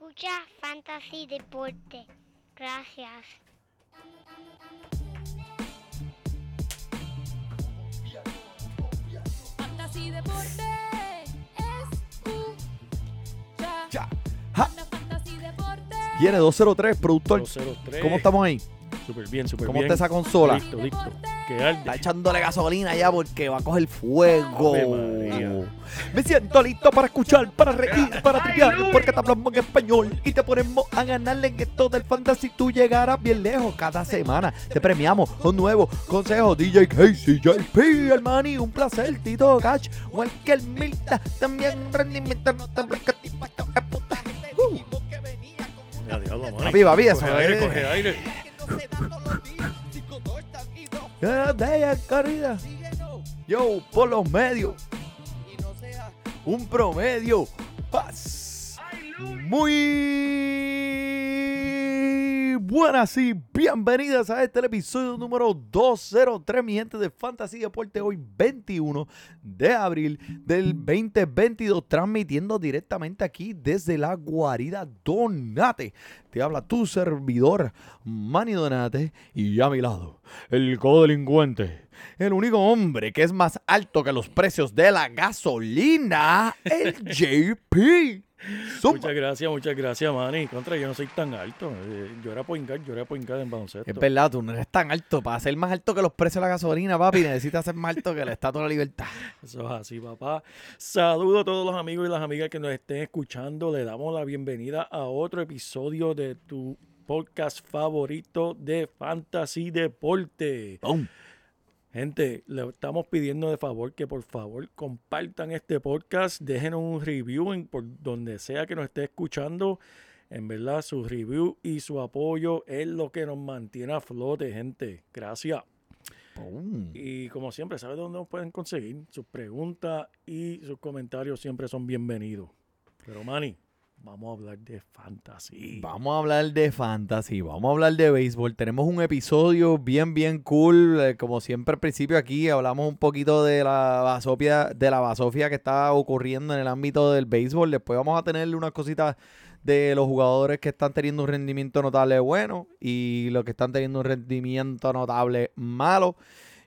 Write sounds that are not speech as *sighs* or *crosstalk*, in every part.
Escucha Fantasy Deporte. Gracias. Fantasy Deporte. Escucha. Ya. Ja. Fantasy Deporte. Viene 203, productor. 203. ¿Cómo estamos ahí? Súper bien, súper ¿Cómo bien. está esa consola? Listo, listo. Que arde. Está echándole gasolina ya porque va a coger fuego. Me siento listo para escuchar, para reír, para triviar, porque te hablamos en español y te ponemos a ganarle en esto del fantasy. Tú llegarás bien lejos cada semana. Te premiamos con nuevos consejos. DJ Casey, JP, el Manny, un placer. Tito Gach, Walker Milta, también rendimiento. No diablo, mano. Papi, papi, eso Coge aire, coge aire. Corrida. Yo, por los medios. Un promedio. Paz. Muy buenas y bienvenidas a este episodio número 203, mi gente de Fantasy Deporte, hoy 21 de abril del 2022, transmitiendo directamente aquí desde la guarida Donate. Te habla tu servidor, Manny Donate, y a mi lado, el codelincuente, el único hombre que es más alto que los precios de la gasolina, el JP. Zumba. Muchas gracias, muchas gracias, Manny. Contra, yo no soy tan alto. Eh, Yo era point guard, yo era point guard en baloncesto. Es verdad, tú no eres tan alto. Para ser más alto que los precios de la gasolina, papi, necesitas ser más alto que la Estatua de la Libertad. Eso es así, papá. Saludo a todos los amigos y las amigas que nos estén escuchando. Le damos la bienvenida a otro episodio de tu podcast favorito de Fantasy Deporte. Gente, le estamos pidiendo de favor que por favor compartan este podcast, dejen un review en por donde sea que nos esté escuchando. En verdad, su review y su apoyo es lo que nos mantiene a flote, gente. Gracias. Y como siempre, ¿sabes dónde nos pueden conseguir? Sus preguntas y sus comentarios siempre son bienvenidos. Pero, Manny, vamos a hablar de fantasy. Vamos a hablar de fantasy, vamos a hablar de béisbol. Tenemos un episodio bien, bien cool. Eh, Como siempre al principio aquí hablamos un poquito de la basofia, de la basofia que está ocurriendo en el ámbito del béisbol. Después vamos a tenerle unas cositas de los jugadores que están teniendo un rendimiento notable bueno y los que están teniendo un rendimiento notable malo.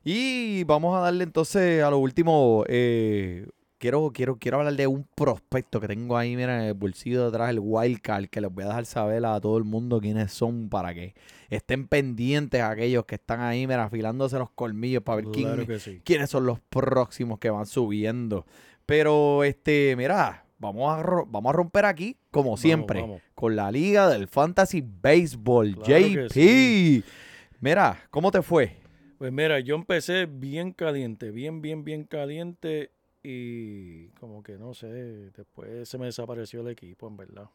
Y vamos a darle entonces a lo último. eh, quiero, quiero, quiero hablar de un prospecto que tengo ahí, mira, en el bolsillo de atrás, el Wildcard, que les voy a dejar saber a todo el mundo quiénes son para que estén pendientes a aquellos que están ahí, mira, afilándose los colmillos para ver quién, Claro que sí. quiénes son los próximos que van subiendo. Pero, este, mira, vamos a, vamos a romper aquí, como siempre, vamos. con la liga del Fantasy Baseball, Claro JP. sí. Mira, ¿cómo te fue? Pues mira, yo empecé bien caliente, bien, bien, bien caliente. Y como que no sé, después se me desapareció el equipo, en verdad.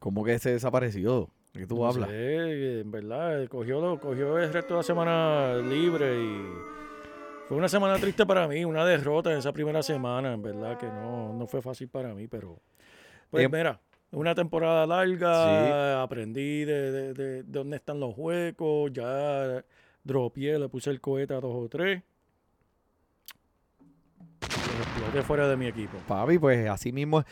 ¿Cómo que se desapareció? ¿De qué tú No hablas? sé, en verdad, cogió, lo- cogió el resto de la semana libre y fue una semana triste para mí, una derrota en esa primera semana, en verdad que no, no fue fácil para mí, pero pues Eh, mira, una temporada larga, aprendí de, de, de- de dónde están los huecos, ya dropié, le puse el cohete a dos o tres. Exploté fuera de mi equipo. Papi, pues así mismo. o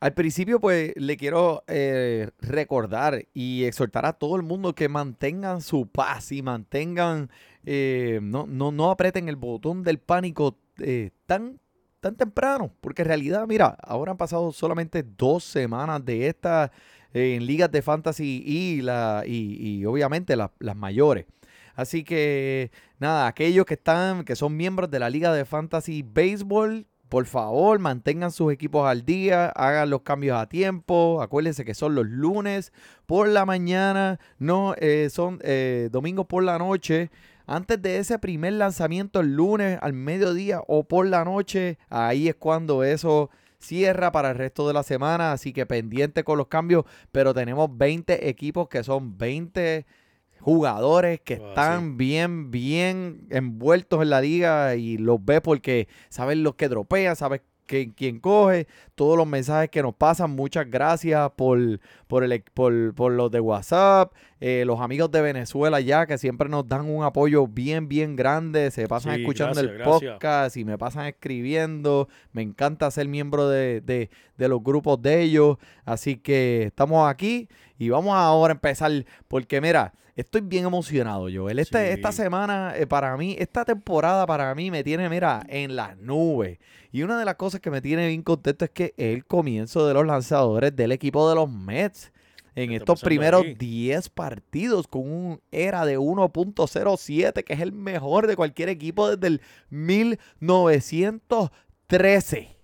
al principio, pues le quiero eh, recordar y exhortar a todo el mundo que mantengan su paz y mantengan, eh, no, no, no aprieten el botón del pánico eh, tan, tan temprano. Porque en realidad, mira, ahora han pasado solamente dos semanas de estas en ligas de fantasy y, la, y obviamente la- las mayores. Así que nada, aquellos que están, que son miembros de la Liga de Fantasy Baseball, por favor, mantengan sus equipos al día, hagan los cambios a tiempo. Acuérdense que son los lunes por la mañana, no eh, son eh, domingos por la noche. Antes de ese primer lanzamiento el lunes al mediodía o por la noche, ahí es cuando eso cierra para el resto de la semana. Así que pendiente con los cambios, pero tenemos 20 equipos que son 20 jugadores que Ah, están bien, bien envueltos en la liga y los ves porque sabes los que dropean, sabes que, quien coge, todos los mensajes que nos pasan. Muchas gracias por, por, el, por, por los de WhatsApp, eh, los amigos de Venezuela ya que siempre nos dan un apoyo bien, bien grande. Se pasan Sí, escuchando gracias, el gracias. podcast y me pasan escribiendo. Me encanta ser miembro de, de- de los grupos de ellos. Así que estamos aquí y vamos ahora a empezar. Porque mira, estoy bien emocionado, Joel. Este, Sí. Esta semana, eh, para mí, esta temporada para mí me tiene, mira, en las nubes. Y una de las cosas que me tiene bien contento es que el comienzo de los lanzadores del equipo de los Mets. En ¿Qué está estos primeros ahí? 10 partidos con un era de 1.07, que es el mejor de cualquier equipo desde el 1913.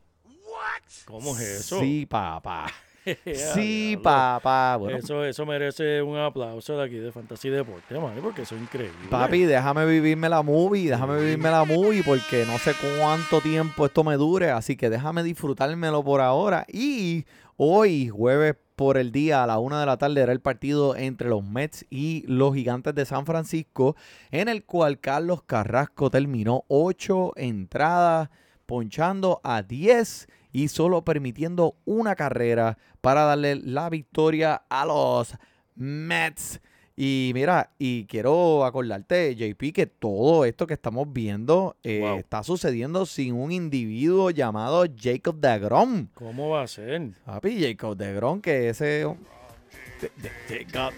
¿Cómo es eso? Sí, papá. *laughs* Sí, papá. Bueno, Eso, eso merece un aplauso de aquí de Fantasy Deporte, porque eso es increíble. Papi, déjame vivirme la movie, déjame vivirme la movie porque no sé cuánto tiempo esto me dure, así que déjame disfrutármelo por ahora. Y hoy, jueves por el día, a la una de la tarde, era el partido entre los Mets y los Gigantes de San Francisco, en el cual Carlos Carrasco terminó ocho entradas, ponchando a 10 y solo permitiendo una carrera para darle la victoria a los Mets. Y mira, y quiero acordarte, JP, que todo esto que estamos viendo eh, Wow. está sucediendo sin un individuo llamado Jacob DeGrom. ¿Cómo va a ser? Papi, Jacob DeGrom, que ese... de- de- DeGrom.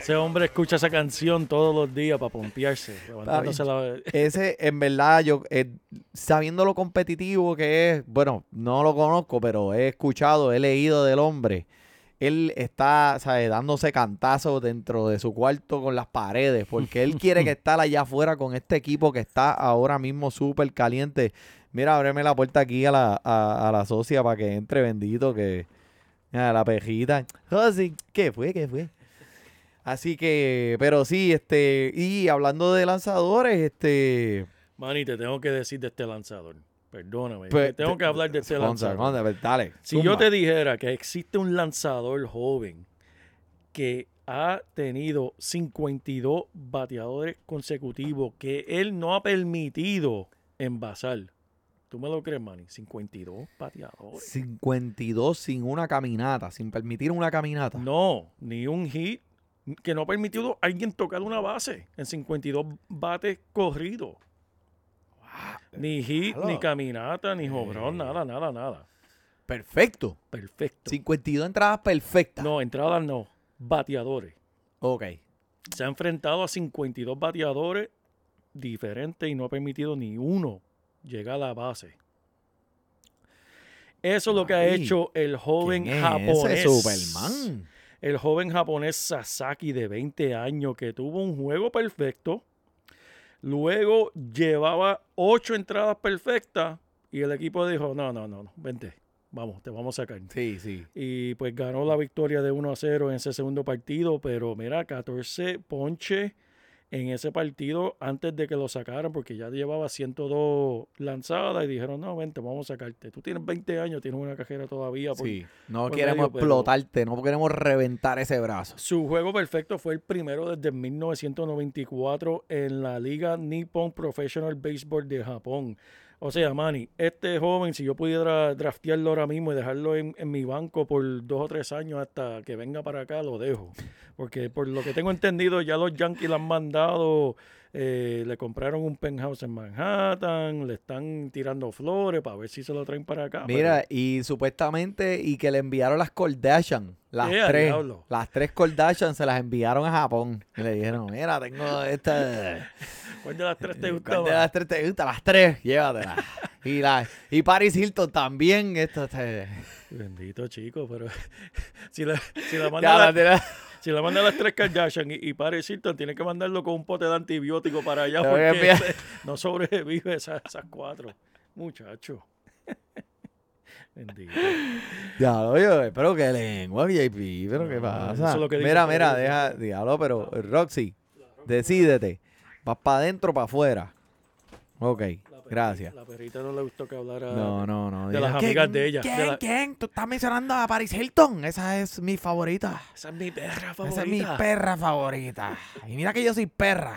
Ese hombre escucha esa canción todos los días para pompearse, levantándose la... Ese, en verdad, yo, eh, sabiendo lo competitivo que es, bueno, no lo conozco, pero he escuchado, he leído del hombre. Él está, ¿sabes? dándose cantazos dentro de su cuarto con las paredes, porque él quiere que *laughs* estar allá afuera con este equipo que está ahora mismo súper caliente. Mira, ábreme la puerta aquí a la, a, a la socia para que entre, bendito, que... Mira, la pejita. Josi, ¿qué fue? ¿Qué fue? Así que, pero sí, este, y hablando de lanzadores, este, Manny, te tengo que decir de este lanzador. Perdóname. Pues, tengo te- que hablar de este lanzador. Dale. Si yo te dijera que existe un lanzador joven que ha tenido 52 bateadores consecutivos que él no ha permitido envasar. ¿Tú me lo crees, Manny? 52 bateadores. 52 sin una caminata, sin permitir una caminata. No, ni un hit que no ha permitido a alguien tocar una base en 52 bates corridos. Ni hit, ni caminata, ni jobrón, Eh. nada, nada, nada. Perfecto. Perfecto. 52 entradas perfectas. No, entradas no, bateadores. Ok. Se ha enfrentado a 52 bateadores diferentes y no ha permitido ni uno llegar a la base. Eso es lo que ha hecho el joven ¿Quién es japonés. ese Superman? El joven japonés Sasaki de 20 años que tuvo un juego perfecto. Luego llevaba 8 entradas perfectas y el equipo dijo, no, no, no, no, vente, vamos, te vamos a sacar. Sí, sí. Y pues ganó la victoria de 1 a 0 en ese segundo partido, pero mira, 14 ponche en ese partido antes de que lo sacaran, porque ya llevaba 102 lanzadas y dijeron, no, vente, vamos a sacarte. Tú tienes 20 años, tienes una cajera todavía. por- Sí. No por queremos medio, explotarte, no queremos reventar ese brazo. Su juego perfecto fue el primero desde 1994 en la Liga Nippon Professional Baseball de Japón. O sea, Manny, este joven, si yo pudiera draftearlo ahora mismo y dejarlo en, en mi banco por dos o tres años hasta que venga para acá, lo dejo. Porque por lo que tengo entendido, ya los Yankees le han mandado, eh, le compraron un penthouse en Manhattan, le están tirando flores para ver si se lo traen para acá. Mira, pero- y supuestamente, y que le enviaron las Kardashian, las ¡Eh, tres, diablo! las tres Kardashian se las enviaron a Japón. Y le dijeron, mira, tengo esta... *laughs* ¿Cuál de las tres te gusta ¿Cuál de las tres te gusta? Las tres, llévatelas. y, la, y Paris Hilton también. Esto, este, Bendito chico, pero *laughs* si la, si la manda la- Si le manda las tres Kardashian y, y Paris Hilton, tiene que mandarlo con un pote de antibiótico para allá a porque no sobrevive esas, esas cuatro. Muchacho. Bendito. Ya, oye, pero qué lengua, JP, pero qué No, pasa. es que dice mira, mira, deja, diablo, pero Roxy, decídete. ¿Vas para adentro o para afuera? Ok, La perrita- gracias. La perrita no le gustó que hablara. No, no, no. de diga, las ¿quién- amigas de ella, de ¿Quién? la- ¿Quién? Tú estás mencionando a Paris Hilton. Esa es mi favorita. Esa es mi perra favorita. Esa es mi perra favorita. Y mira que yo soy perra.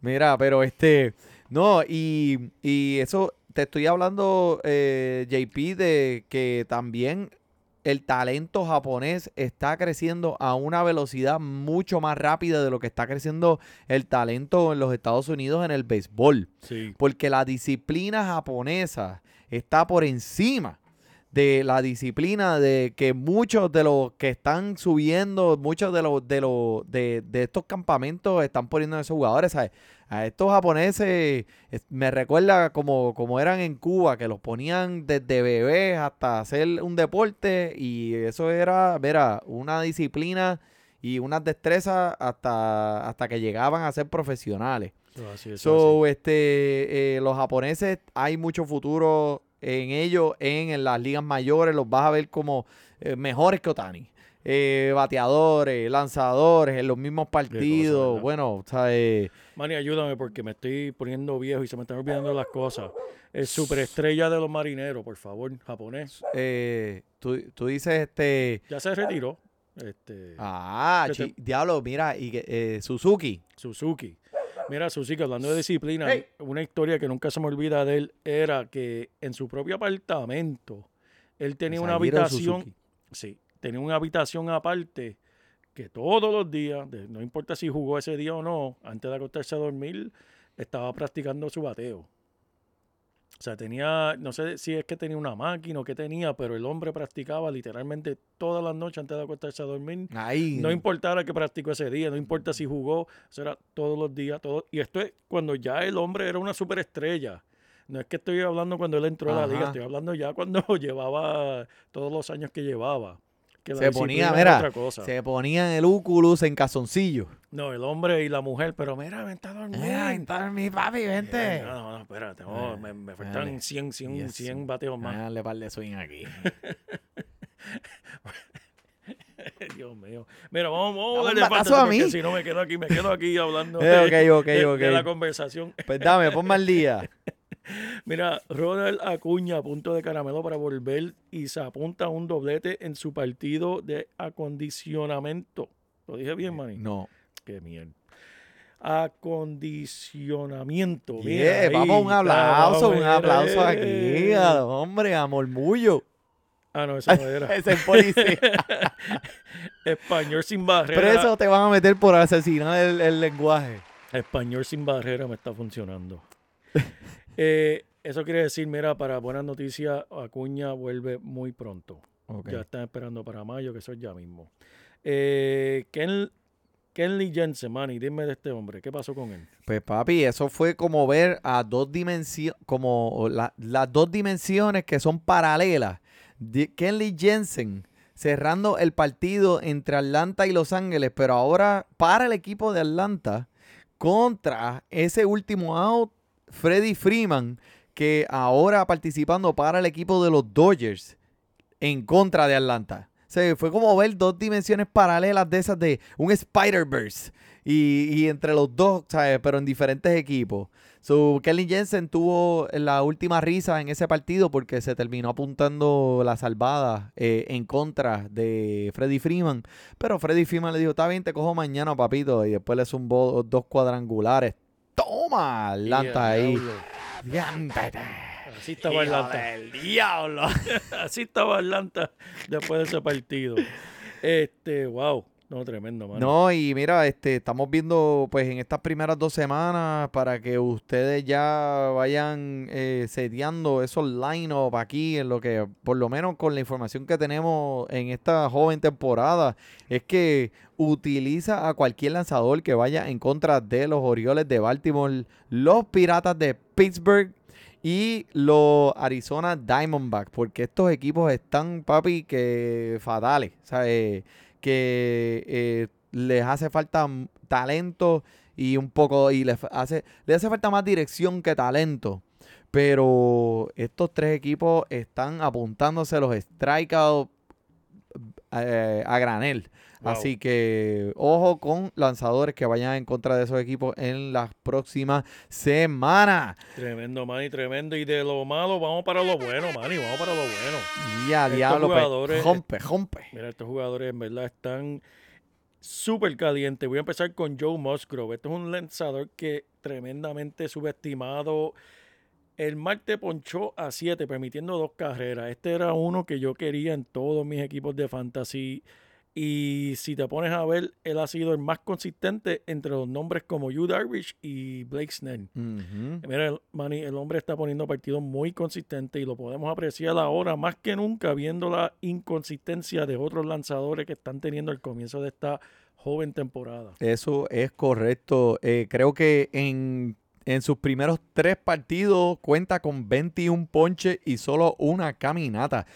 Mira, pero este. No, y, y eso, te estoy hablando, eh, JP, de que también el talento japonés está creciendo a una velocidad mucho más rápida de lo que está creciendo el talento en los Estados Unidos en el béisbol. Sí. Porque la disciplina japonesa está por encima de la disciplina de que muchos de los que están subiendo, muchos de los de los de, de estos campamentos están poniendo a esos jugadores, ¿sabes? A estos japoneses es- me recuerda como, como eran en Cuba, que los ponían desde bebés hasta hacer un deporte y eso era, mira, una disciplina y unas destrezas hasta, hasta que llegaban a ser profesionales. Así, eso So, este, eh, los japoneses, hay mucho futuro en ellos, en, en las ligas mayores, los vas a ver como eh, mejores que Otani. Eh, bateadores, lanzadores, en los mismos partidos. bueno, o sea, eh. Manny, ayúdame porque me estoy poniendo viejo y se me están olvidando las cosas. El superestrella de los marineros, por favor, japonés. eh, tú, tú dices, este, Ya se retiró. Este, ah, diablo, mira, y eh, Suzuki. Suzuki. Mira, Suzuki, hablando de disciplina, Hey. una historia que nunca se me olvida de él era que en su propio apartamento él tenía una habitación, sí, tenía una habitación aparte que todos los días, no importa si jugó ese día o no, antes de acostarse a dormir, estaba practicando su bateo. O sea, tenía, no sé si es que tenía una máquina o qué tenía, pero el hombre practicaba literalmente todas las noches antes de acostarse a dormir Ahí. no importara que practicó ese día, no importa si jugó, eso era todos los días, todo. Y esto es cuando ya el hombre era una superestrella. No es que estoy hablando cuando él entró a la liga, Ajá. estoy hablando ya cuando *laughs* llevaba todos los años que llevaba. Que se ponía, mira, se ponían el úculus en calzoncillo. No, el hombre y la mujer, pero mira, ven a dormir. Mira, mi papi, Eh, vente. No, no, no, espérate, no, Eh, me, me dale. faltan 100, 100, Yes. 100 bateos más. Dale par de swing aquí. *laughs* Dios mío. Mira, vamos, vamos a batazo fantasy a mí. si no me quedo aquí, me quedo aquí *laughs* hablando Eh, de, ok, ok, de- ok. de la conversación. Pues dame, ponme al día. *laughs* *laughs* Mira, Ronald Acuña a punto de caramelo para volver y se apunta a un doblete en su partido de acondicionamiento. ¿Lo dije bien, Manny? No. Qué mierda. Acondicionamiento. Yeah, vamos, un aplauso, un aplauso aquí. eh. al hombre, a Murmullo. Ah, no, eso no era. *laughs* Ese es policía. *laughs* Español sin barrera. Preso te van a meter por asesinar el, el lenguaje. Español sin barrera me está funcionando. Eh, eso quiere decir, mira, para buenas noticias, Acuña vuelve muy pronto. Ya están esperando para mayo, que eso es ya mismo. Eh, Ken, Kenley Jensen, Manny, dime de este hombre, ¿qué pasó con él? Pues papi, eso fue como ver a dos dimensiones, como la- las dos dimensiones que son paralelas. Kenley Jensen cerrando el partido entre Atlanta y Los Ángeles, pero ahora para el equipo de Atlanta contra ese último out, Freddy Freeman, que ahora participando para el equipo de los Dodgers en contra de Atlanta. O sea, fue como ver dos dimensiones paralelas de esas de un Spider-Verse. Y, y entre los dos, ¿sabes? Pero en diferentes equipos. So, Kelly Jensen tuvo la última risa en ese partido porque se terminó apuntando la salvada eh, en contra de Freddy Freeman. Pero Freddy Freeman le dijo, está bien, te cojo mañana, papito. Y después le zumbó dos cuadrangulares. Toma, Atlanta ahí. Así estaba Atlanta. del diablo. *laughs* Así estaba Atlanta después de ese partido. Este, wow. No, tremendo, mano. No, y mira, este, estamos viendo pues en estas primeras dos semanas para que ustedes ya vayan eh, seteando esos line-up aquí en lo que, por lo menos con la información que tenemos en esta joven temporada, es que utiliza a cualquier lanzador que vaya en contra de los Orioles de Baltimore, los Piratas de Pittsburgh y los Arizona Diamondbacks, porque estos equipos están, papi, que fatales, ¿sabes? Que eh, les hace falta talento y un poco y les hace les hace falta más dirección que talento. Pero estos tres equipos están apuntándose los strikeouts eh, a granel. Wow. Así que ojo con lanzadores que vayan en contra de esos equipos en las próximas semanas. Tremendo, Manny, tremendo. Y de lo malo, vamos para lo bueno, Manny, vamos para lo bueno. Y a Estos diablo, jugadores- rompe, rompe. Mira, estos jugadores en verdad están súper calientes. Voy a empezar con Joe Musgrove. Este es un lanzador que tremendamente subestimado. El Marte ponchó a 7, permitiendo dos carreras. Este era uno que yo quería en todos mis equipos de fantasy. Y si te pones a ver, él ha sido el más consistente entre los nombres como Yu Darvish y Blake Snell. Mira, el, Manny, el hombre está poniendo partidos muy consistentes y lo podemos apreciar ahora más que nunca viendo la inconsistencia de otros lanzadores que están teniendo al comienzo de esta joven temporada. Eso es correcto. Eh, creo que en, en sus primeros tres partidos cuenta con 21 ponches y solo una caminata.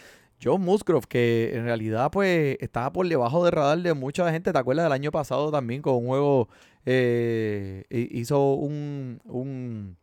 John Musgrove, que en realidad pues estaba por debajo del radar de mucha gente. ¿Te acuerdas del año pasado también con un juego? eh, hi- hizo un, un,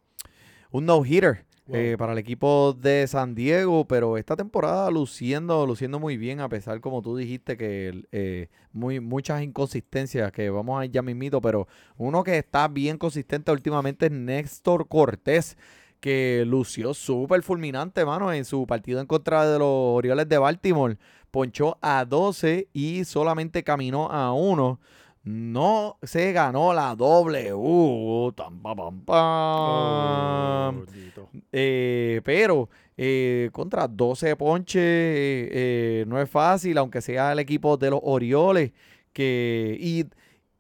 un no-hitter. Wow. eh, para el equipo de San Diego, pero esta temporada luciendo, luciendo muy bien, a pesar, como tú dijiste, que eh, muy, muchas inconsistencias que vamos a ir ya mismito, pero uno que está bien consistente últimamente es Néstor Cortés, que lució súper fulminante, mano, en su partido en contra de los Orioles de Baltimore. Ponchó a 12 y solamente caminó a 1. No se ganó la W. Tam, pa, pam, pam. Oh, bendito. Eh, pero eh, contra 12 ponches eh, no es fácil, aunque sea el equipo de los Orioles. Que, y,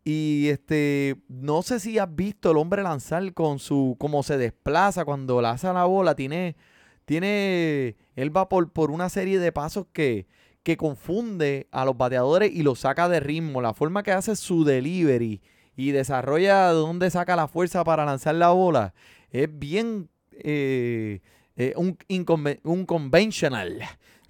y este, no sé si has visto el hombre lanzar con su, cómo se desplaza cuando lanza la bola. Tiene, tiene, él va por, por una serie de pasos que, que confunde a los bateadores y los saca de ritmo. La forma que hace su delivery y desarrolla de dónde saca la fuerza para lanzar la bola es bien eh, eh, un, un conventional.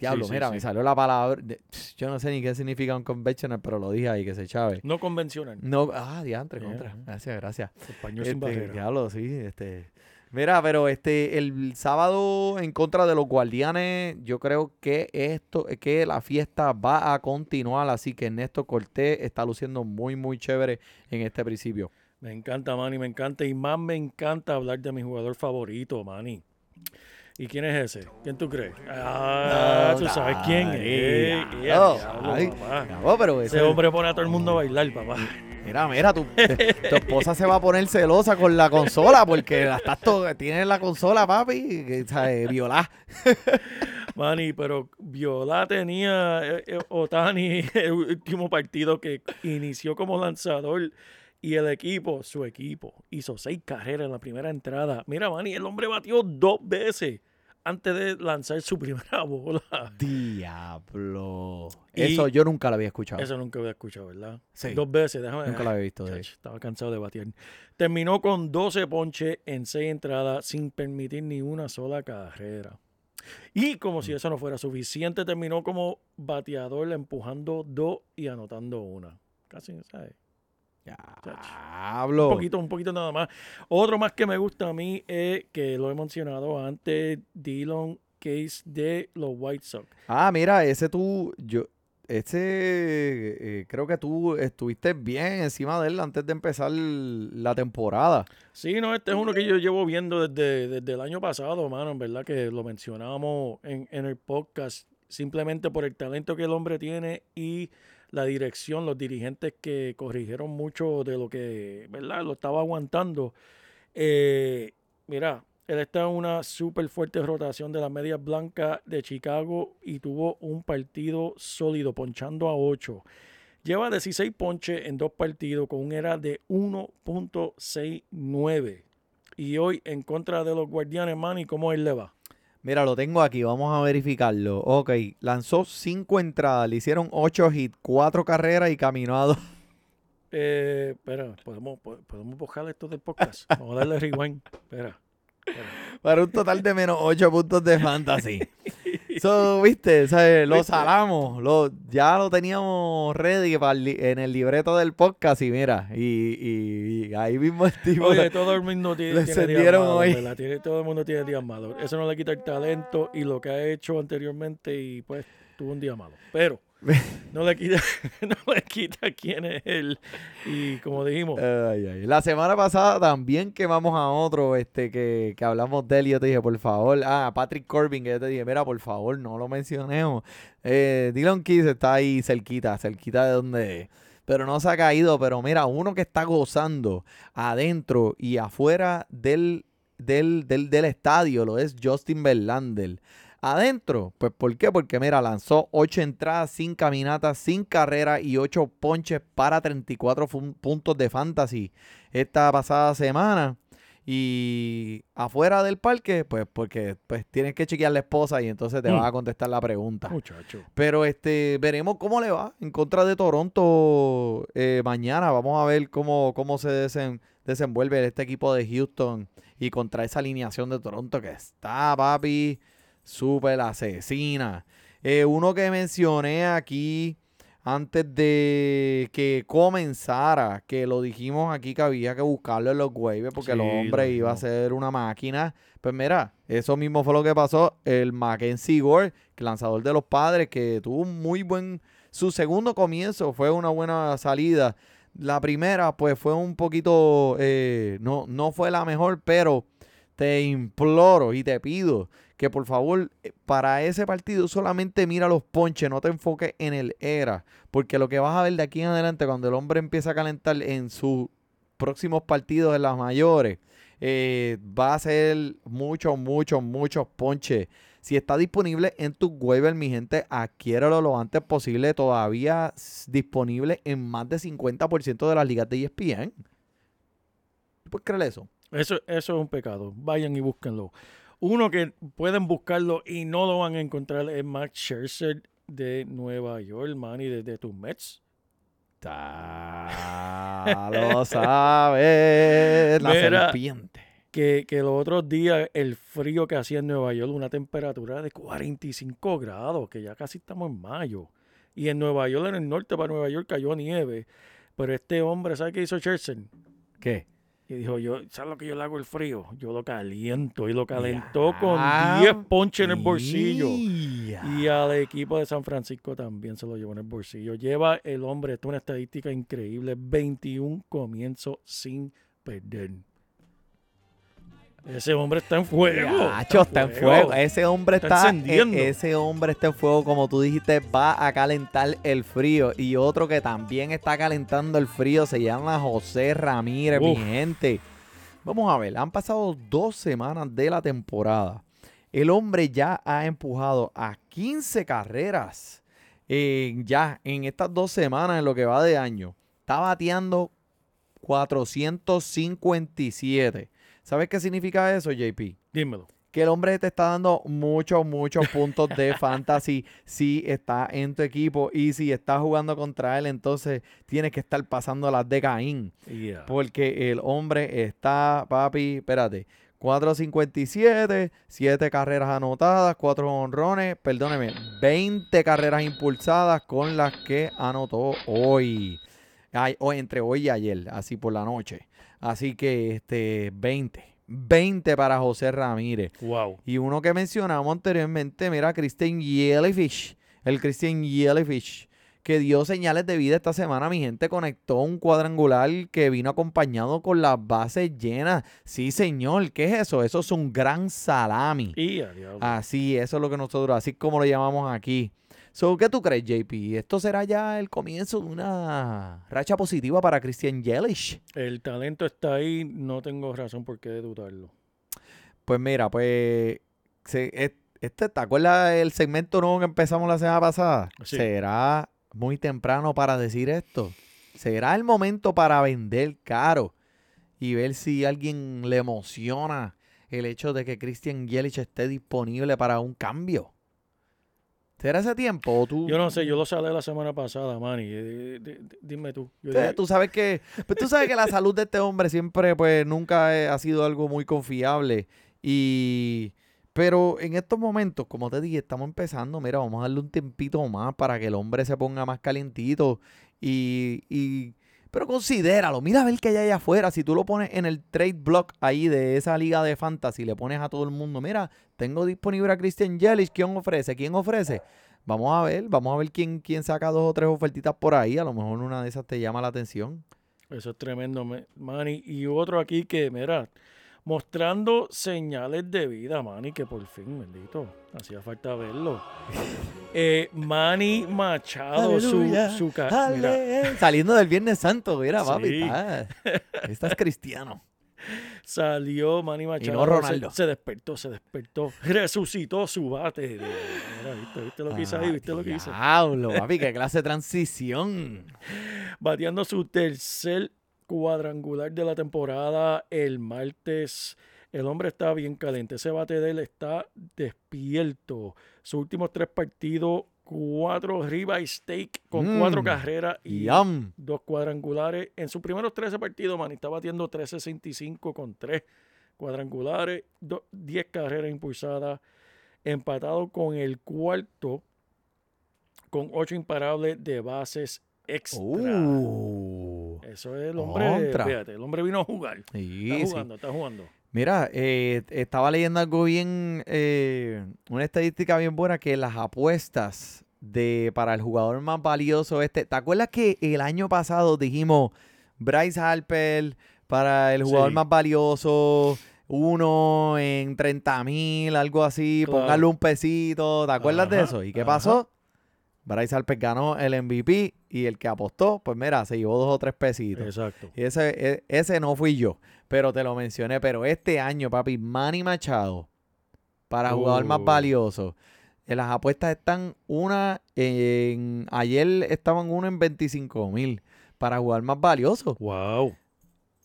Diablo, sí, mira, sí. me salió la palabra. de- yo no sé ni qué significa un conventional, pero lo dije ahí que se chave. No convencional. No, ah, diantre, Bien, contra. Gracias, gracias. Español sin Este, barrera. diablo, sí, este. Mira, pero este, el sábado en contra de los guardianes, yo creo que esto, que la fiesta va a continuar, así que Ernesto Cortés está luciendo muy, muy chévere en este principio. Me encanta, Manny, me encanta. Y más me encanta hablar de mi jugador favorito, Manny. ¿Y quién es ese? ¿Quién tú crees? Ah, tú sabes quién es. Ay, Eh, diablo, diablo, ay, papá. diablo, pero Ese ese- hombre pone a todo el mundo a bailar, papá. Mira, mira, tu, tu esposa se va a poner celosa con la consola porque la estás to- tiene la consola, papi, que, ¿sabes? violar. *laughs* Manny, pero Viola tenía eh, eh, Otani el último partido que inició como lanzador y el equipo, su equipo, hizo seis carreras en la primera entrada. Mira, Manny, el hombre batió dos veces antes de lanzar su *laughs* primera bola. Diablo. Y- Eso yo nunca lo había escuchado. Eso nunca había escuchado, ¿verdad? Sí. Dos veces, déjame Nunca lo había visto Estaba cansado de batear. Terminó con 12 ponches en 6 entradas sin permitir ni una sola carrera. Y como Mm. si eso no fuera suficiente, terminó como bateador empujando dos y anotando una. Casi, ¿sabes? Diablo. Un poquito, un poquito nada más. Otro más que me gusta a mí es que lo he mencionado antes, Dylan Case de los White Sox. Ah, mira, ese tú, yo, ese, eh, creo que tú estuviste bien encima de él antes de empezar la temporada. Sí, no, este es uno que yo llevo viendo desde, desde el año pasado, mano, en verdad que lo mencionábamos en, en el podcast, simplemente por el talento que el hombre tiene y la dirección, los dirigentes que corrigieron mucho de lo que, ¿verdad? Lo estaba aguantando. Eh, mira, él está en una súper fuerte rotación de las medias blancas de Chicago y tuvo un partido sólido, ponchando a 8. Lleva 16 ponches en dos partidos con un era de 1.69. Y hoy en contra de los Guardianes, Manny, ¿cómo él le va? Mira, lo tengo aquí, vamos a verificarlo. Ok, lanzó cinco entradas, le hicieron ocho hits, cuatro carreras y caminó a dos. Eh, espera, ¿podemos, po- podemos bajar esto del podcast. *laughs* Vamos a darle rewind. Espera. espera. Para un total de menos ocho puntos de fantasy. *laughs* So, viste, ¿sabes? lo salamos, lo, ya lo teníamos ready para el en el libreto del podcast y mira, y, y- y ahí mismo el tipo... Oye, todo el mundo tiene, días malos, hoy. ¿verdad? Tiene- todo el mundo tiene días malos. Eso no le quita el talento y lo que ha hecho anteriormente y pues tuvo un día malo. Pero no le quita, *laughs* no le quita quién es él. Y como dijimos. La semana pasada también quemamos a otro este que, que hablamos de él y yo te dije, por favor, ah, Patrick Corbin, que yo te dije, mira, por favor, no lo mencionemos. Eh, Dylan Keys está ahí cerquita, cerquita de donde pero no se ha caído, pero mira, uno que está gozando adentro y afuera del del, del, del estadio, lo es Justin Verlander. Adentro, pues ¿por qué? Porque mira, lanzó 8 entradas sin caminatas, sin carrera y 8 ponches para 34 fun- puntos de fantasy esta pasada semana. Y afuera del parque, pues porque pues tienes que chequear la esposa y entonces te Mm. va a contestar la pregunta. Muchacho. Pero este, veremos cómo le va en contra de Toronto eh, mañana. Vamos a ver cómo, cómo se desen- desenvuelve este equipo de Houston y contra esa alineación de Toronto que está, papi, súper asesina. Eh, uno que mencioné aquí antes de que comenzara, que lo dijimos aquí que había que buscarlo en los waivers porque el Sí, lo hombre iba a ser una máquina. Pues mira, eso mismo fue lo que pasó. El Mackenzie Gore, lanzador de los padres, que tuvo un muy buen. Su segundo comienzo fue una buena salida. La primera, pues fue un poquito. eh, no, no fue la mejor, pero te imploro y te pido que por favor eh, para ese partido solamente mira los ponches, no te enfoques en el era, porque lo que vas a ver de aquí en adelante cuando el hombre empieza a calentar en sus próximos partidos en las mayores, eh, va a ser muchos, muchos, muchos ponches. Si está disponible en tu waiver, mi gente, adquiéralo lo antes posible. Todavía disponible en más de 50% de las ligas de ESPN. ¿Puedes creer eso? Eso, eso es un pecado. Vayan y búsquenlo. Uno que pueden buscarlo y no lo van a encontrar es Max Scherzer de Nueva York, Manny, desde tus Mets. Ta, lo sabes. La Mira. serpiente. Que, que los otros días el frío que hacía en Nueva York, una temperatura de 45 grados, que ya casi estamos en mayo. Y en Nueva York, en el norte para Nueva York, cayó nieve. Pero este hombre, ¿sabe qué hizo Scherzer? ¿Qué? Y dijo, yo, ¿sabes lo que yo le hago el frío? Yo lo caliento. Y lo calentó con 10 ponches en el bolsillo. Y al equipo de San Francisco también se lo llevó en el bolsillo. Lleva el hombre, esto es una estadística increíble, 21 comienzos sin perder. Ese hombre está en fuego. Nacho, está en fuego. Ese hombre Está está, encendiendo. e- ese hombre está en fuego, como tú dijiste, va a calentar el frío. Y otro que también está calentando el frío se llama José Ramírez, mi gente. Vamos a ver, han pasado dos semanas de la temporada. El hombre ya ha empujado a 15 carreras. eh, ya en estas dos semanas, en lo que va de año. Está bateando 457. ¿Sabes qué significa eso, JP? Dímelo. que el hombre te está dando muchos, muchos puntos de *laughs* fantasy si está en tu equipo y si estás jugando contra él, entonces tienes que estar pasando las de Caín. Yeah. Porque el hombre está, papi, espérate, 4.57, 7 carreras anotadas, 4 honrones, perdóneme, 20 carreras impulsadas con las que anotó hoy. Ay, o entre hoy y ayer, así por la noche. Así que este 20. 20 para José Ramírez. Wow. Y uno que mencionamos anteriormente, mira, Christian Jellyfish. El Christian Jellyfish. Que dio señales de vida esta semana. Mi gente conectó un cuadrangular que vino acompañado con las bases llenas. Sí, señor. ¿Qué es eso? Eso es un gran salami. Y. Así, eso es lo que nosotros, así como lo llamamos aquí. So, ¿Qué tú crees, JP? ¿Esto será ya el comienzo de una racha positiva para Christian Yelich? El talento está ahí, no tengo razón por qué dudarlo. Pues mira, pues se- este, ¿te acuerdas el segmento nuevo que empezamos la semana pasada? Sí. ¿Será muy temprano para decir esto? ¿Será el momento para vender caro y ver si alguien le emociona el hecho de que Christian Yelich esté disponible para un cambio? ¿Será ese tiempo o tú? Yo no sé, yo lo salé la semana pasada, Manny. eh, di- dime tú. Yo Eh, Tú sabes que, pues tú sabes que la salud de este hombre siempre, pues, nunca eh, ha sido algo muy confiable. Y, pero en estos momentos, como te dije, estamos empezando. Mira, vamos a darle un tiempito más para que el hombre se ponga más calientito. Y, y, pero considéralo. Mira a ver qué hay allá afuera. Si tú lo pones en el trade block ahí de esa liga de fantasy, le pones a todo el mundo, mira, tengo disponible a Christian Yelich. ¿Quién ofrece? ¿Quién ofrece? Vamos a ver, vamos a ver quién, quién saca dos o tres ofertitas por ahí. A lo mejor una de esas te llama la atención. Eso es tremendo, me- Manny. Y otro aquí que, mira, mostrando señales de vida, Manny, que por fin, bendito, hacía falta verlo. *laughs* Eh, Manny Machado, su, Aleluya, su ca- mira, Ale- Saliendo del Viernes Santo, mira, papi. Sí. está- *laughs* estás cristiano. Salió Manny Machado. se- Ronaldo. Se, despertó, se despertó. Resucitó su bate. Mira, ¿viste, viste lo que hice ahí? ¿Viste lo que hice? Ah, Diablo, papi, qué clase de transición. *laughs* Bateando su tercer cuadrangular de la temporada el martes. El hombre está bien caliente. Ese bate de él está despierto. Sus últimos tres partidos, cuatro ribeye steak con Mm. cuatro carreras y Yum. dos cuadrangulares. En sus primeros 13 partidos, Manny está batiendo 365 con tres cuadrangulares, do- 10 carreras impulsadas, empatado con el cuarto con ocho imparables de bases extra. Uh. Eso es el hombre, fíjate, el hombre vino a jugar. Sí, Está sí. jugando, está jugando. Mira, eh, estaba leyendo algo bien, eh, una estadística bien buena que las apuestas de para el jugador más valioso este, ¿te acuerdas que el año pasado dijimos Bryce Harper para el jugador Sí. más valioso, uno en 30 mil, algo así, Claro. póngale un pesito, ¿te acuerdas de eso? ¿Y qué ajá. pasó? Bryce Harper ganó el MVP y el que apostó, pues mira, se llevó dos o tres pesitos. Exacto. Y ese, e- ese no fui yo, pero te lo mencioné. Pero este año, papi, Manny Machado, para jugador más Uh. valioso. En las apuestas están una en. Ayer estaban uno en 25 mil para jugar más valioso. Wow.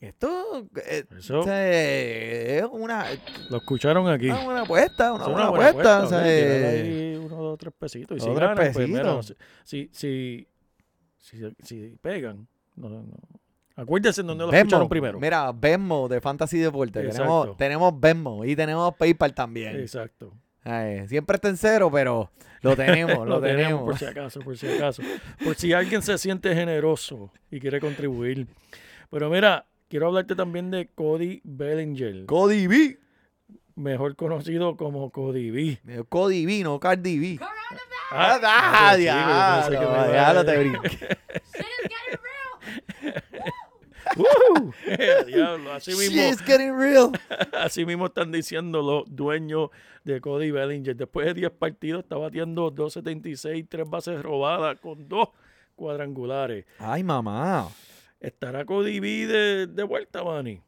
Esto eh, Eso sea, es una, lo escucharon aquí. una buena apuesta, una Eso es buena buena apuesta. o sea, eh, ahí uno, dos, tres pesitos. Y si dos, tres ganan, pues mira, pesitos. si, si, si, si, si pegan, no, no. acuérdense en donde lo Venmo, escucharon primero. Mira, Venmo de Fantasy Deporte. Exacto. Tenemos, tenemos Venmo y tenemos PayPal también. Exacto. Ay, siempre está en cero, pero lo tenemos, *laughs* lo, tenemos. por si acaso, por si acaso. Por si alguien se siente generoso y quiere contribuir. Pero mira, quiero hablarte también de Cody Bellinger, Cody B. mejor conocido como Cody B. Cody B, no Cardi B. Ah, Ah, ah, diablo, te brinqué. *laughs* ¡Uh! *laughs* Diablo, así mismo, real. *laughs* así mismo están diciendo los dueños de Cody Bellinger. Después de 10 partidos está batiendo 2.76, 3 bases robadas con dos cuadrangulares. Ay, mamá. ¿Estará Cody B de, de vuelta, Manny?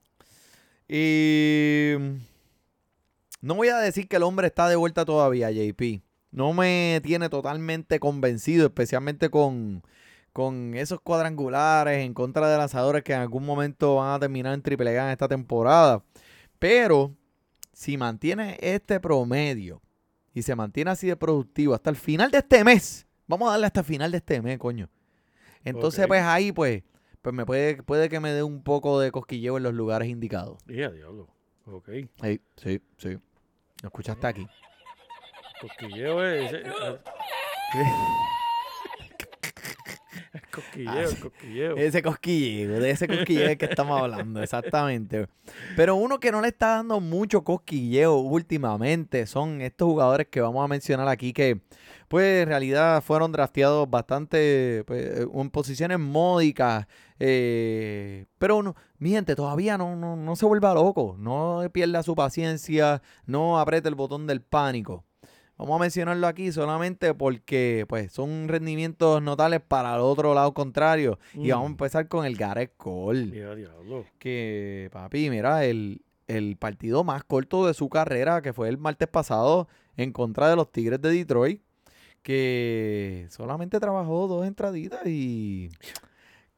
Y no voy a decir que el hombre está de vuelta todavía, JP. No me tiene totalmente convencido, especialmente con, con esos cuadrangulares en contra de lanzadores que en algún momento van a terminar en triple A en esta temporada. Pero si mantiene este promedio y se mantiene así de productivo hasta el final de este mes, vamos a darle hasta el final de este mes, coño. Entonces, pues ahí, pues, pues me puede, puede que me dé un poco de cosquilleo en los lugares indicados. Dije, diablo. Ok. Sí, sí, sí. Lo escuchaste aquí. Cosquilleo es. es- *laughs* es- cosquilleo, es cosquilleo. Ese cosquilleo, de ese cosquilleo que estamos hablando, *laughs* exactamente. Pero uno que no le está dando mucho cosquilleo últimamente son estos jugadores que vamos a mencionar aquí que, pues, en realidad fueron drafteados bastante, pues, en posiciones módicas. Eh, pero, no, mi gente, todavía no, no, no se vuelva loco, no pierda su paciencia, no apriete el botón del pánico. Vamos a mencionarlo aquí solamente porque pues son rendimientos notables para el otro lado contrario. Y vamos a Mm. empezar con el Gareth Cole. Dije, diablo. Que, papi, mira, el, el partido más corto de su carrera, que fue el martes pasado en contra de los Tigres de Detroit, que solamente trabajó dos entraditas y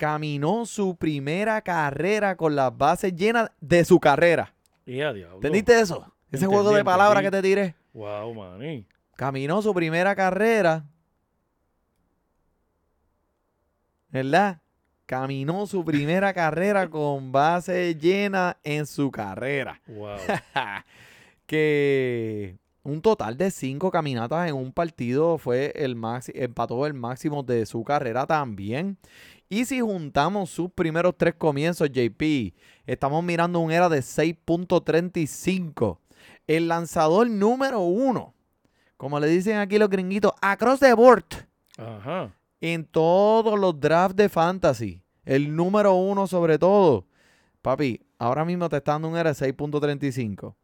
caminó su primera carrera con las bases llenas de su carrera. Diablo. ¿Entendiste eso? Ese Entendí, juego de palabras que te tiré. Wow, maní. Caminó su primera carrera. ¿Verdad? Caminó su primera *laughs* carrera con base llena en su carrera. Wow. *laughs* que un total de cinco caminatas en un partido fue el máximo, empató el máximo de su carrera también. Y si juntamos sus primeros tres comienzos, JP, estamos mirando un era de 6.35. El lanzador número uno, como le dicen aquí los gringuitos, across the board Ajá. en todos los drafts de fantasy. El número uno sobre todo. Papi, ahora mismo te está dando un era de 6.35.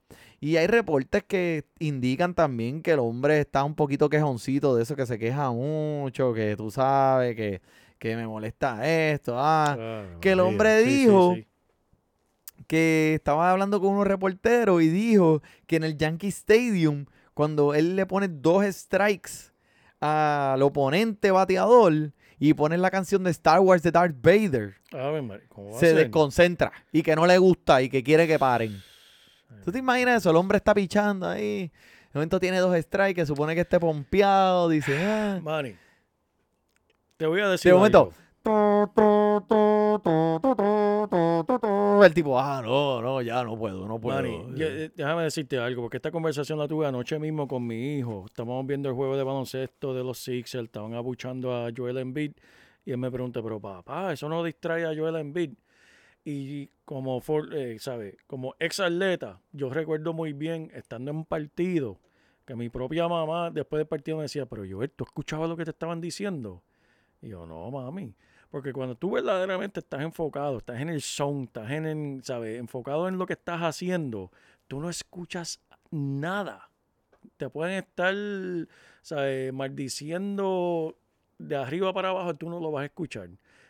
Y hay reportes que indican también que el hombre está un poquito quejoncito de eso, que se queja mucho, que tú sabes, que, que me molesta esto. Ah, Claro, que el hombre Sí, dijo- sí. que estaba hablando con unos reporteros y dijo que en el Yankee Stadium, cuando él le pone dos strikes al oponente bateador y pone la canción de Star Wars de Darth Vader, Ave María, ¿cómo va a se desconcentra y que no le gusta y que quiere que paren. ¿Tú te imaginas eso? El hombre está pichando ahí. De momento tiene dos strikes, que supone que esté pompeado. Dice, *sighs* ah. Manny, te voy a decir De momento. algo. El tipo, ah, no, no, ya no puedo, no puedo. Manny, eh, déjame decirte algo, porque esta conversación la tuve anoche mismo con mi hijo. Estábamos viendo el juego de baloncesto de los Sixers, estaban abuchando a Joel Embiid y él me pregunta, pero papá, eso no distrae a Joel Embiid. Y como, for- eh, ¿sabe? como ex atleta, yo recuerdo muy bien, estando en un partido, que mi propia mamá después del partido me decía, pero Joel, ¿tú escuchabas lo que te estaban diciendo? Y yo, no, mami. Porque cuando tú verdaderamente estás enfocado, estás en el zone, estás en, ¿sabes? enfocado en lo que estás haciendo, tú no escuchas nada. Te pueden estar, ¿sabes? maldiciendo de arriba para abajo, tú no lo vas a escuchar.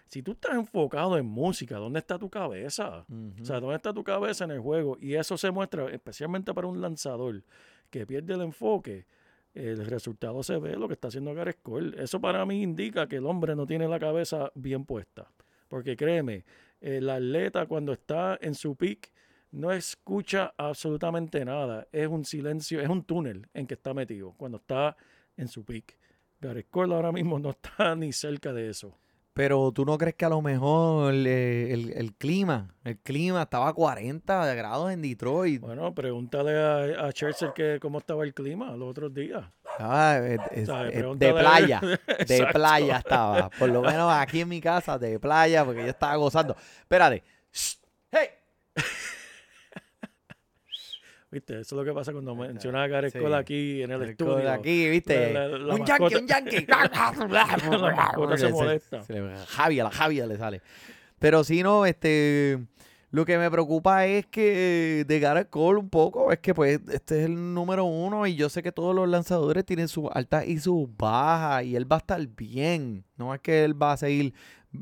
Si tú estás enfocado en música, ¿dónde está tu cabeza? O sea, ¿dónde está tu cabeza en el juego? Y eso se muestra especialmente para un lanzador que pierde el enfoque. El resultado se ve lo que está haciendo Gareth Cole. Eso para mí indica que el hombre no tiene la cabeza bien puesta. Porque créeme, el atleta cuando está en su peak no escucha absolutamente nada. Es un silencio, es un túnel en que está metido cuando está en su peak. Gareth Cole ahora mismo no está *laughs* ni cerca de eso. Pero tú no crees que a lo mejor eh, el, el clima, el clima estaba a 40 grados en Detroit. Bueno, pregúntale a, a Churchill que cómo estaba el clima los otros días. Ah, eh, es- es de playa, *laughs* de playa estaba. Por lo menos aquí en mi casa, de playa, porque yo estaba gozando. Espérate. Hey. ¿Viste? Eso es lo que pasa cuando mencionas a Gareth Sí. Cole aquí en el El estudio. codo aquí, ¿viste? La- la- la un yankee, un yankee. *laughs* La *laughs* se molesta. se le- Javi, a la Javi le sale. Pero si no, este, lo que me preocupa es que de Gareth Cole un poco, es que pues este es el número uno y yo sé que todos los lanzadores tienen sus altas y sus bajas y él va a estar bien. No es que él va a seguir,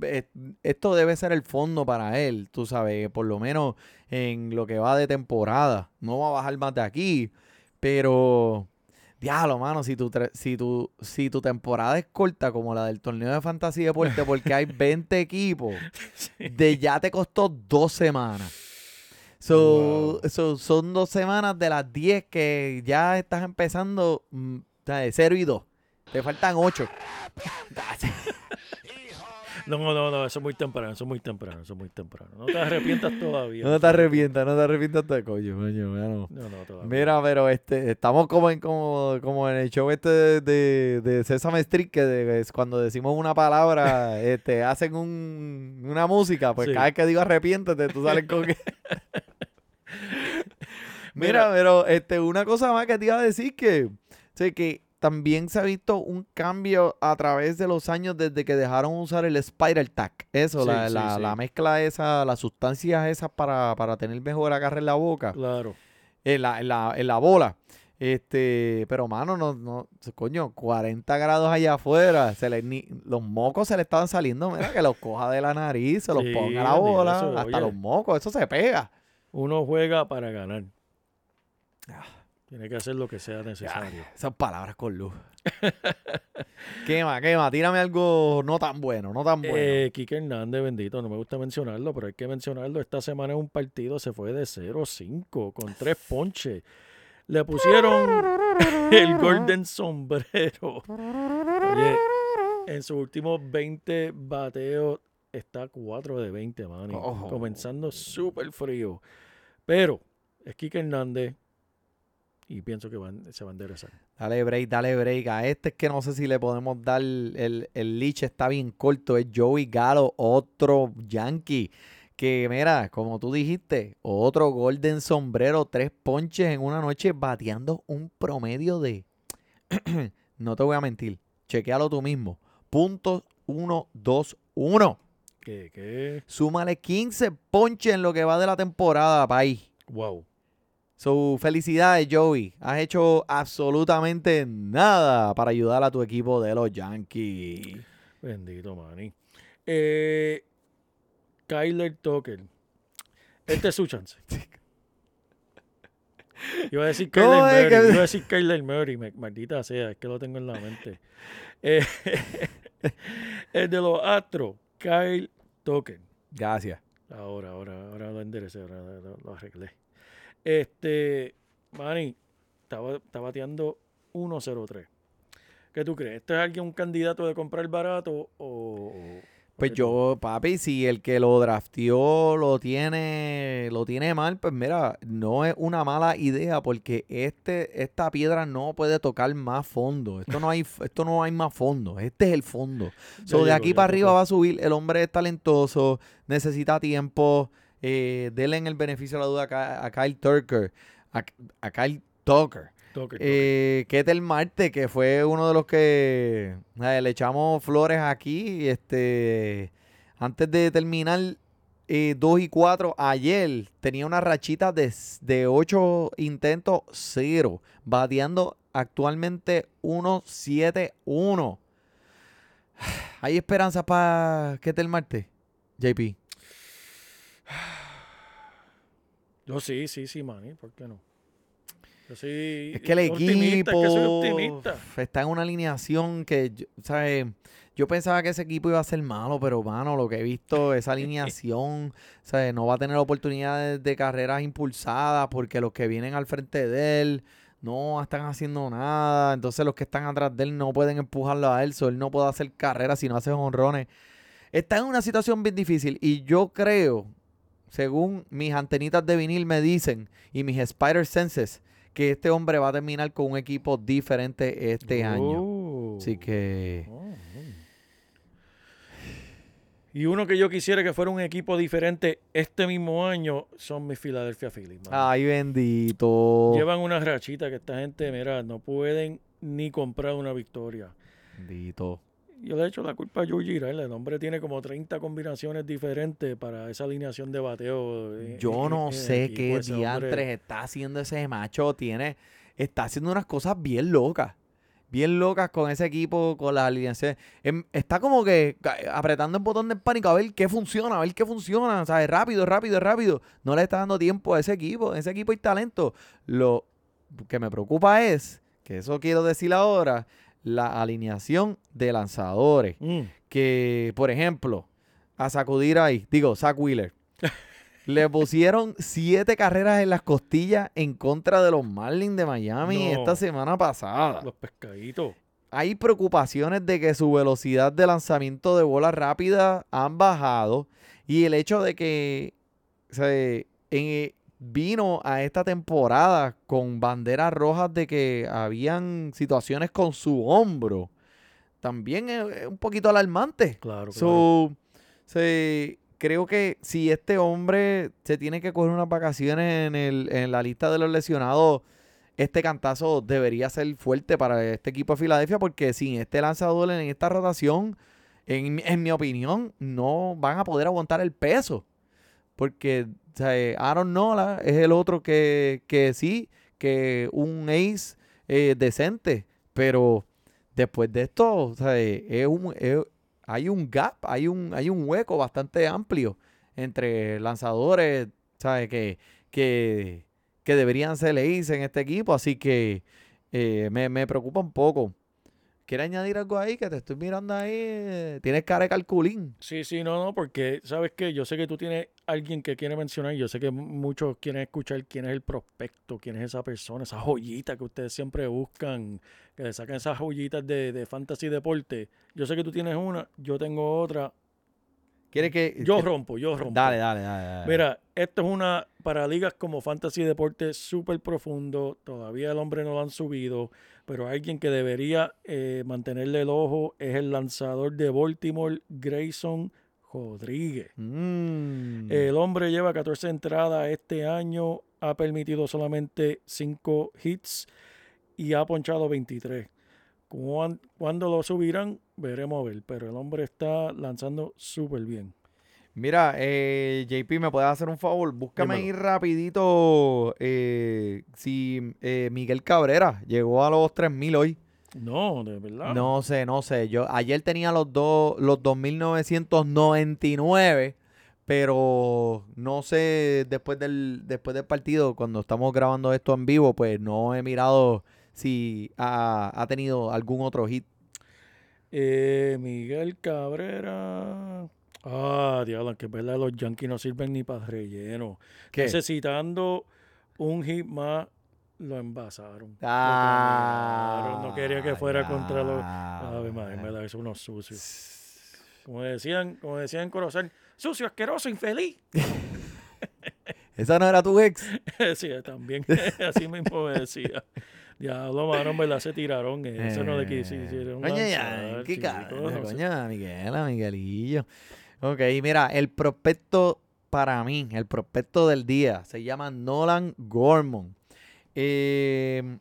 eh, esto debe ser el fondo para él, tú sabes, por lo menos en lo que va de temporada. No va a bajar más de aquí, pero... Diablo, mano, si tu, si, tu, si tu temporada es corta como la del torneo de fantasy deporte porque hay *laughs* 20 equipos, de ya te costó dos semanas. So, Wow. so- son dos semanas de las 10 que ya estás empezando mm, de 0 y 2. Te faltan 8. *laughs* *laughs* No, no, no, eso es muy temprano, eso es muy temprano, eso es muy temprano. No te arrepientas todavía. No te arrepientas, no te arrepientas de coño, coño, mano. No, no, todavía. Mira, pero este, estamos como en, como, como en el show este de, de, de Sesame Street, que de- es cuando decimos una palabra, *laughs* este, hacen un, una música, pues Sí. cada vez que digo arrepiéntete, tú sales con *laughs* que... Mira, Mira. pero este, una cosa más que te iba a decir que, o sea, que también se ha visto un cambio a través de los años desde que dejaron usar el Spiral Tack. Eso, Sí, la, sí, la, sí. la mezcla esa, las sustancias esas para, para tener mejor agarre en la boca Claro. en la, en la, en la bola. Este, pero mano, no, no, coño, 40 grados allá afuera, se le, ni- los mocos se le estaban saliendo, mira, que los coja de la nariz, se los ponga a la bola, eso, hasta oye. los mocos, eso se pega. Uno juega para ganar. Ah. Tiene que hacer lo que sea necesario. Esas palabras con luz. *laughs* quema, quema, tírame algo no tan bueno, no tan bueno. Eh, Quique Hernández, bendito, no me gusta mencionarlo, pero hay que mencionarlo. Esta semana en un partido se fue de 0-5 con tres ponches. Le pusieron *laughs* el Golden Sombrero. Oye, en sus últimos 20 bateos está 4 de 20, man. Oh. Comenzando súper frío. Pero es Quique Hernández y pienso que van- se va a enderezar. Dale break, dale break. A este es que no sé si le podemos dar el, el leash, está bien corto. Es Joey Galo, otro Yankee. Que mira, como tú dijiste, otro Golden Sombrero, tres ponches en una noche, bateando un promedio de. *clears throat* no te voy a mentir, chequealo tú mismo. Punto 1-2-1. ¿Qué? ¿Qué? Súmale 15 ponches en lo que va de la temporada, país. Wow. So, felicidades, Joey. Has hecho absolutamente nada para ayudar a tu equipo de los Yankees. Bendito, Manny. Eh, Kyler Tucker. Este es su chance. *laughs* Iba a decir *laughs* ¿Cómo Kyler Murray. que- Iba a decir Kyler Murray. Maldita sea, es que lo tengo en la mente. *laughs* Eh, el de los Astros, Kyle Token. Gracias. Ahora, ahora, ahora lo enderecé, ahora lo, lo arreglé. Este, Manny, está, está bateando 1-0-3. ¿Qué tú crees? ¿Este es alguien un candidato de comprar barato o...? Pues yo, papi, si el que lo drafteó lo tiene, lo tiene mal, pues mira, no es una mala idea porque este, esta piedra no puede tocar más fondo. Esto no hay, *laughs* esto no hay más fondo. Este es el fondo. So, de aquí para arriba va a subir. El hombre es talentoso, necesita tiempo. Eh, denle en el beneficio de la duda a, a Kyle Tucker. A, a Kyle Tucker. Toque. Eh, Ketel Marte, que fue uno de los que eh, le echamos flores aquí. Este, antes de terminar 2 y 4, ayer tenía una rachita de, de 8 intentos, 0. Bateando actualmente 1-7-1. *sighs* ¿Hay esperanza para Ketel Marte? JP. Yo sí, sí, sí, Manny, ¿por qué no? Yo soy Es que el equipo es que soy optimista. está en una alineación que, yo- ¿sabes? Yo pensaba que ese equipo iba a ser malo, pero, mano, lo que he visto, esa *laughs* alineación, ¿sabes? No va a tener oportunidades de carreras impulsadas porque los que vienen al frente de él no están haciendo nada. Entonces, los que están atrás de él no pueden empujarlo a él. So, él no puede hacer carreras si no hace honrones. Está en una situación bien difícil y yo creo, según mis antenitas de vinil me dicen y mis spider senses, que este hombre va a terminar con un equipo diferente este año. Oh. Así que Oh. Y uno que yo quisiera que fuera un equipo diferente este mismo año son mis Philadelphia Phillies. mano. ay bendito. Llevan una rachita que esta gente, mira, no pueden ni comprar una victoria. Bendito. Yo le he hecho la culpa a Girard. El hombre tiene como 30 combinaciones diferentes para esa alineación de bateo. en- Yo en- no el sé qué hombre- diantres está haciendo ese macho. Tiene, está haciendo unas cosas bien locas. Bien locas con ese equipo, con las alineaciones. Em, Está como que apretando el botón del pánico a ver qué funciona, a ver qué funciona. ¿Sabes? Rápido, rápido, rápido. No le está dando tiempo a ese equipo. En ese equipo hay talento. Lo que me preocupa es, que eso quiero decir ahora, la alineación de lanzadores Mm. que, por ejemplo, a sacudir ahí, digo, Zach Wheeler, *laughs* le pusieron siete carreras en las costillas en contra de los Marlins de Miami No. esta semana pasada. Los pescaditos. Hay preocupaciones de que su velocidad de lanzamiento de bola rápida han bajado y el hecho de que se, en- vino a esta temporada con banderas rojas de que habían situaciones con su hombro, también es, un poquito alarmante. Claro, claro. Se- creo que si este hombre se tiene que coger unas vacaciones en, el, en la lista de los lesionados, este cantazo debería ser fuerte para este equipo de Filadelfia porque sin este lanzador en esta rotación, en, en mi opinión, no van a poder aguantar el peso. Porque eh, Aaron Nola es el otro que, que sí, que un ace eh, decente, pero después de esto, o sea, eh, es un, hay un gap, hay un, hay un hueco bastante amplio entre lanzadores. Que, que, que deberían ser ace en este equipo, así que me, me preocupa un poco. ¿Quieres añadir algo ahí? Que te estoy mirando ahí. eh, Tienes cara de calculín. Sí, sí, no, no, porque sabes que yo sé que tú tienes alguien que quiere mencionar, yo sé que mu- muchos quieren escuchar quién es el prospecto, quién es esa persona, esa joyita que ustedes siempre buscan, que le sacan esas joyitas de, de fantasy deporte. Yo sé que tú tienes una, yo tengo otra. ¿Quieres que.? Yo que- rompo, yo rompo. Dale, dale, dale. dale. Mira, esto es una para ligas como Fantasy Deporte súper profundo. Todavía el hombre no lo han subido, pero alguien que debería eh, mantenerle el ojo es el lanzador de Baltimore, Grayson Rodríguez. Mm. El hombre lleva 14 entradas este año, ha permitido solamente 5 hits y ha ponchado 23. Cuán- ¿Cuándo lo subirán? Veremos a ver, pero el hombre está lanzando súper bien. Mira, eh, JP, ¿me puedes hacer un favor? Búscame ahí Dímelo. rapidito eh, si eh, Miguel Cabrera llegó a los 3.000 hoy. No, de verdad. No sé, no sé. Yo ayer tenía los dos, los 2.999, pero no sé, después del, después del partido, cuando estamos grabando esto en vivo, pues no he mirado si ha, ha tenido algún otro hit. Eh, Miguel Cabrera. Ah, diablo, que es verdad, los Yankees no sirven ni para relleno. ¿Qué? Necesitando un hit más, lo envasaron. Ah, no quería que fuera contra los. ya. Ave madre, me da eso unos sucios. Como decían, como decían en Corozal, sucio, asqueroso, infeliz. *laughs* ¿Esa no era tu ex? *laughs* sí, también. *laughs* Así mismo me decía. Diablo, mano, en verdad se tiraron. Eso no le quisieron. Coño, ya, lanzar, qué cabrón, coño, Miguela, Miguelillo. Ok, mira, el prospecto para mí, el prospecto del día, se llama Nolan Gorman. Eh,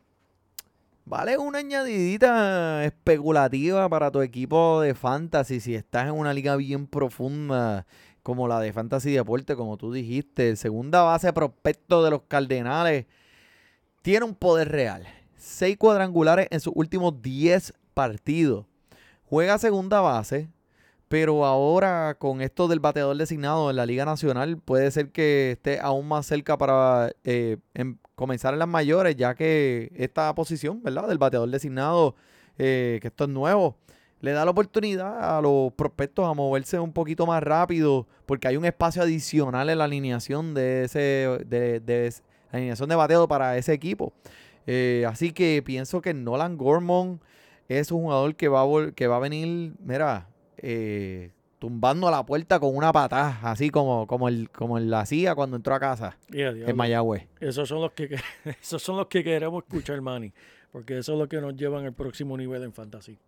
vale una añadidita especulativa para tu equipo de fantasy si estás en una liga bien profunda como la de Fantasy Deporte, como tú dijiste. Segunda base prospecto de los Cardenales tiene un poder real. Seis cuadrangulares en sus últimos 10 partidos. Juega segunda base, pero ahora con esto del bateador designado en la Liga Nacional, puede ser que esté aún más cerca para eh, em- comenzar en las mayores, ya que esta posición, ¿verdad? Del bateador designado, eh, que esto es nuevo, le da la oportunidad a los prospectos a moverse un poquito más rápido, porque hay un espacio adicional en la alineación de ese, de, de alineación de bateo para ese equipo. Eh, así que pienso que Nolan Gorman es un jugador que va a, vol- que va a venir, mira, eh, tumbando a la puerta con una patada, así como, como, él, como la hacía cuando entró a casa en Mayagüez. Esos son los que *laughs* esos son los que queremos escuchar, Manny. Porque eso es lo que nos llevan al próximo nivel en fantasy.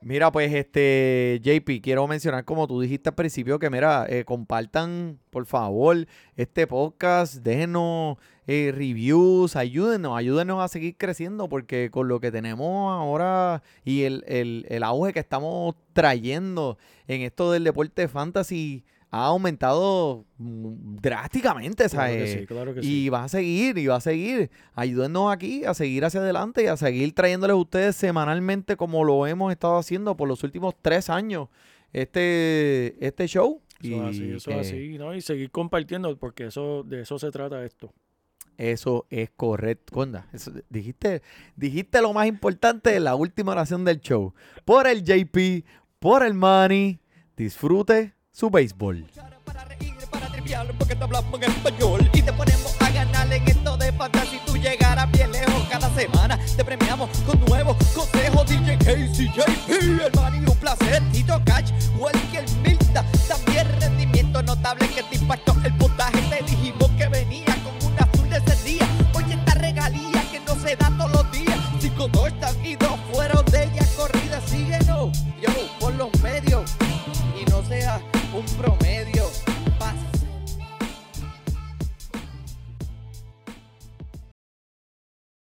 Mira, pues, este, JP, quiero mencionar, como tú dijiste al principio, que mira, eh, compartan, por favor, este podcast, déjenos eh, reviews, ayúdenos, ayúdenos a seguir creciendo, porque con lo que tenemos ahora y el, el, el auge que estamos trayendo en esto del deporte fantasy ha aumentado mm, drásticamente, Claro ¿sabes? sí, claro que y va a seguir, y va a seguir. Ayúdennos aquí a seguir hacia adelante y a seguir trayéndoles a ustedes semanalmente como lo hemos estado haciendo por los últimos tres años este, este show. Eso es así, Y eso es así, ¿no? Y seguir compartiendo, porque eso, de eso se trata esto. Eso es correcto. Conda, eso- dijiste, dijiste lo más importante de la última oración del show. Por el JP, por el Manny, disfrute su béisbol. Porque te hablamos en español y te ponemos a ganar en esto de fantasy. Tú llegarás bien lejos cada semana. Te premiamos con nuevos consejos. DJ Casey, JP, el Manny, un placer. Tito Cash, Walker Milta. También rendimiento notable que te impactó el punto compromete.